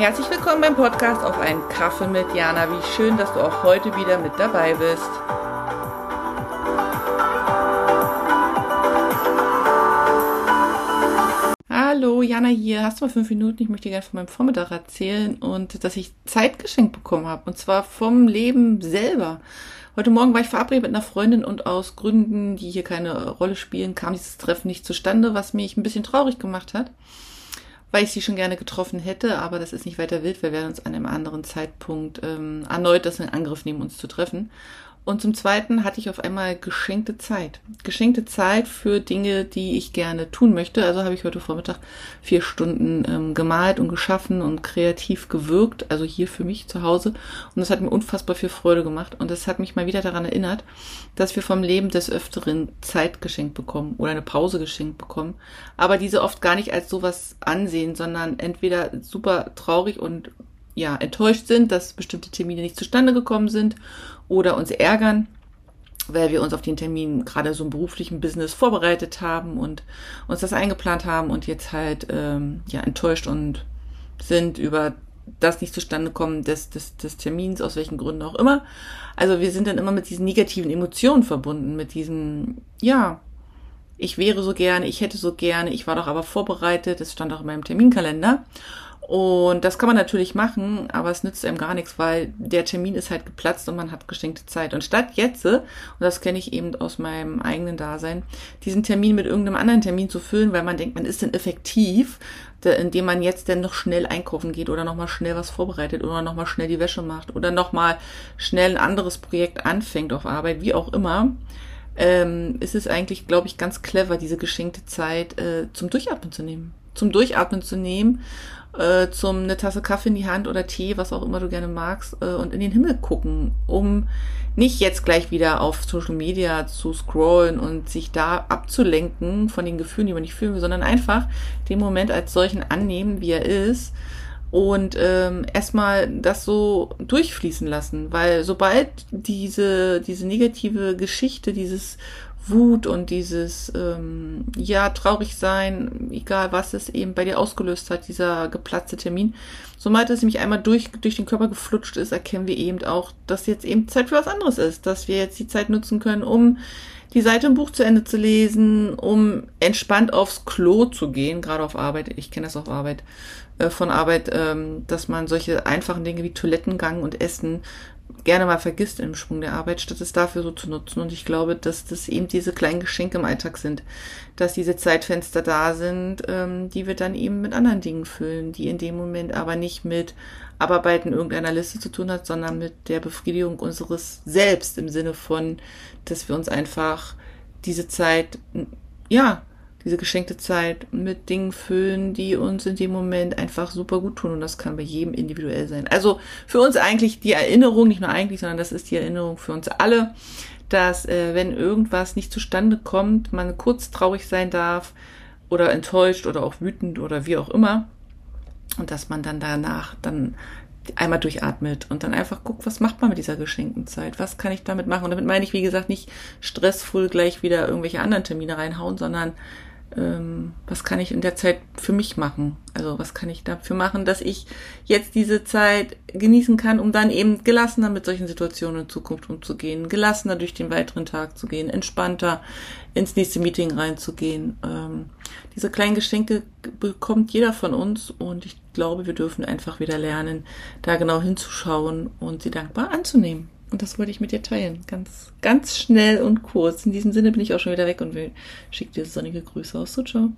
Herzlich willkommen beim Podcast auf einen Kaffee mit Jana. Wie schön, dass du auch heute wieder mit dabei bist. Hallo, Jana hier. Hast du mal fünf Minuten? Ich möchte dir gerne von meinem Vormittag erzählen und dass ich Zeit geschenkt bekommen habe. Und zwar vom Leben selber. Heute Morgen war ich verabredet mit einer Freundin und aus Gründen, die hier keine Rolle spielen, kam dieses Treffen nicht zustande, was mich ein bisschen traurig gemacht hat weil ich sie schon gerne getroffen hätte, aber das ist nicht weiter wild. Wir werden uns an einem anderen Zeitpunkt ähm, erneut das in Angriff nehmen, uns zu treffen. Und zum Zweiten hatte ich auf einmal geschenkte Zeit. Geschenkte Zeit für Dinge, die ich gerne tun möchte. Also habe ich heute Vormittag vier Stunden ähm, gemalt und geschaffen und kreativ gewirkt. Also hier für mich zu Hause. Und das hat mir unfassbar viel Freude gemacht. Und das hat mich mal wieder daran erinnert, dass wir vom Leben des Öfteren Zeit geschenkt bekommen oder eine Pause geschenkt bekommen. Aber diese oft gar nicht als sowas ansehen, sondern entweder super traurig und ja, enttäuscht sind, dass bestimmte Termine nicht zustande gekommen sind oder uns ärgern, weil wir uns auf den Termin gerade so im beruflichen Business vorbereitet haben und uns das eingeplant haben und jetzt halt ähm, ja enttäuscht und sind über das nicht zustande kommen des, des, des Termins, aus welchen Gründen auch immer. Also wir sind dann immer mit diesen negativen Emotionen verbunden, mit diesem, ja, ich wäre so gerne, ich hätte so gerne, ich war doch aber vorbereitet, das stand auch in meinem Terminkalender. Und das kann man natürlich machen, aber es nützt einem gar nichts, weil der Termin ist halt geplatzt und man hat geschenkte Zeit. Und statt jetzt, und das kenne ich eben aus meinem eigenen Dasein, diesen Termin mit irgendeinem anderen Termin zu füllen, weil man denkt, man ist denn effektiv, indem man jetzt denn noch schnell einkaufen geht oder nochmal schnell was vorbereitet oder nochmal schnell die Wäsche macht oder nochmal schnell ein anderes Projekt anfängt auf Arbeit, wie auch immer, ähm, ist es eigentlich, glaube ich, ganz clever, diese geschenkte Zeit äh, zum Durchatmen zu nehmen. Zum Durchatmen zu nehmen äh, zum eine Tasse Kaffee in die Hand oder Tee, was auch immer du gerne magst, äh, und in den Himmel gucken, um nicht jetzt gleich wieder auf Social Media zu scrollen und sich da abzulenken von den Gefühlen, die man nicht fühlen will, sondern einfach den Moment als solchen annehmen, wie er ist und ähm, erstmal das so durchfließen lassen, weil sobald diese diese negative Geschichte, dieses Wut und dieses ähm, ja traurig sein, egal was es eben bei dir ausgelöst hat, dieser geplatzte Termin. Sobald es nämlich einmal durch durch den Körper geflutscht ist, erkennen wir eben auch, dass jetzt eben Zeit für was anderes ist, dass wir jetzt die Zeit nutzen können, um die Seite im Buch zu Ende zu lesen, um entspannt aufs Klo zu gehen, gerade auf Arbeit. Ich kenne das auf Arbeit äh, von Arbeit, ähm, dass man solche einfachen Dinge wie Toilettengang und Essen gerne mal vergisst im Schwung der Arbeit, statt es dafür so zu nutzen. Und ich glaube, dass das eben diese kleinen Geschenke im Alltag sind, dass diese Zeitfenster da sind, ähm, die wir dann eben mit anderen Dingen füllen, die in dem Moment aber nicht mit Abarbeiten irgendeiner Liste zu tun hat, sondern mit der Befriedigung unseres Selbst im Sinne von, dass wir uns einfach diese Zeit, ja, diese geschenkte Zeit mit Dingen füllen, die uns in dem Moment einfach super gut tun. Und das kann bei jedem individuell sein. Also für uns eigentlich die Erinnerung, nicht nur eigentlich, sondern das ist die Erinnerung für uns alle, dass äh, wenn irgendwas nicht zustande kommt, man kurz traurig sein darf oder enttäuscht oder auch wütend oder wie auch immer. Und dass man dann danach dann einmal durchatmet und dann einfach guckt, was macht man mit dieser geschenkten Zeit? Was kann ich damit machen? Und damit meine ich, wie gesagt, nicht stressvoll gleich wieder irgendwelche anderen Termine reinhauen, sondern ähm, was kann ich in der Zeit für mich machen? Also was kann ich dafür machen, dass ich jetzt diese Zeit genießen kann, um dann eben gelassener mit solchen Situationen in Zukunft umzugehen, gelassener durch den weiteren Tag zu gehen, entspannter ins nächste Meeting reinzugehen. Ähm, diese kleinen Geschenke bekommt jeder von uns und ich glaube, wir dürfen einfach wieder lernen, da genau hinzuschauen und sie dankbar anzunehmen. Und das wollte ich mit dir teilen. Ganz, ganz schnell und kurz. In diesem Sinne bin ich auch schon wieder weg und will schicke dir sonnige Grüße aus Sucho.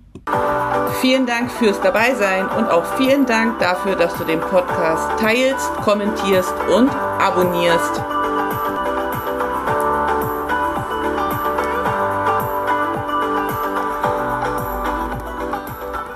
Vielen Dank fürs Dabeisein und auch vielen Dank dafür, dass du den Podcast teilst, kommentierst und abonnierst.